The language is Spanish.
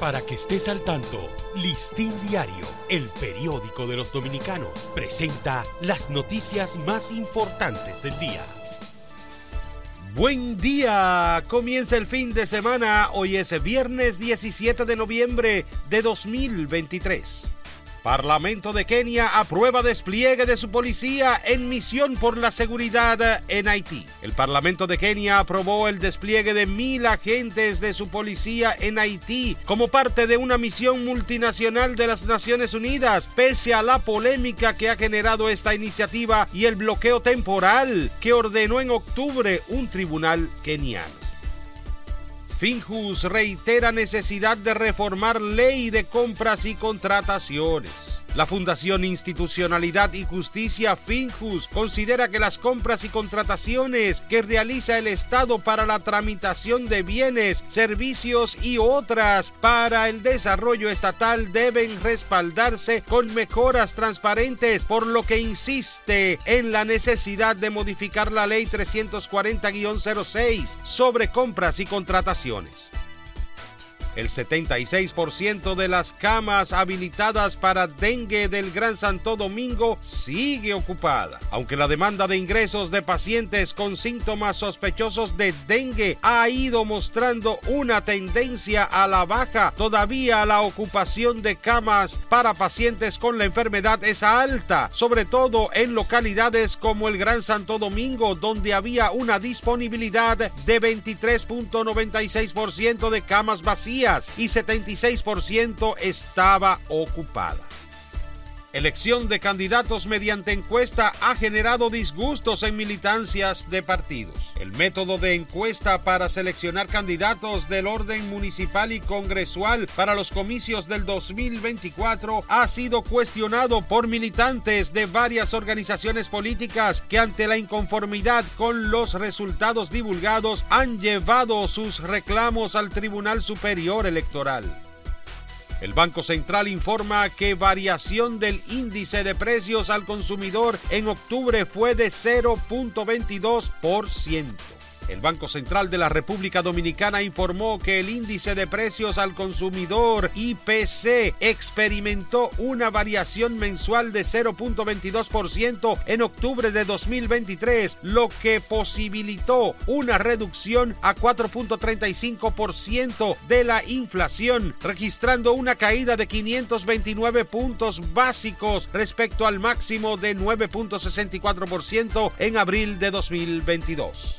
Para que estés al tanto, Listín Diario, el periódico de los dominicanos, presenta las noticias más importantes del día. Buen día, comienza el fin de semana, hoy es viernes 17 de noviembre de 2023. Parlamento de Kenia aprueba despliegue de su policía en misión por la seguridad en Haití. El Parlamento de Kenia aprobó el despliegue de mil agentes de su policía en Haití como parte de una misión multinacional de las Naciones Unidas, pese a la polémica que ha generado esta iniciativa y el bloqueo temporal que ordenó en octubre un tribunal keniano. Finjus reitera necesidad de reformar ley de compras y contrataciones. La Fundación Institucionalidad y Justicia Finjus considera que las compras y contrataciones que realiza el Estado para la tramitación de bienes, servicios y otras para el desarrollo estatal deben respaldarse con mejoras transparentes, por lo que insiste en la necesidad de modificar la Ley 340-06 sobre compras y contrataciones. El 76% de las camas habilitadas para dengue del Gran Santo Domingo sigue ocupada. Aunque la demanda de ingresos de pacientes con síntomas sospechosos de dengue ha ido mostrando una tendencia a la baja, todavía la ocupación de camas para pacientes con la enfermedad es alta, sobre todo en localidades como el Gran Santo Domingo, donde había una disponibilidad de 23.96% de camas vacías y 76% estaba ocupada. Elección de candidatos mediante encuesta ha generado disgustos en militancias de partidos. El método de encuesta para seleccionar candidatos del orden municipal y congresual para los comicios del 2024 ha sido cuestionado por militantes de varias organizaciones políticas que ante la inconformidad con los resultados divulgados han llevado sus reclamos al Tribunal Superior Electoral. El Banco Central informa que variación del índice de precios al consumidor en octubre fue de 0.22%. El Banco Central de la República Dominicana informó que el índice de precios al consumidor IPC experimentó una variación mensual de 0.22% en octubre de 2023, lo que posibilitó una reducción a 4.35% de la inflación, registrando una caída de 529 puntos básicos respecto al máximo de 9.64% en abril de 2022.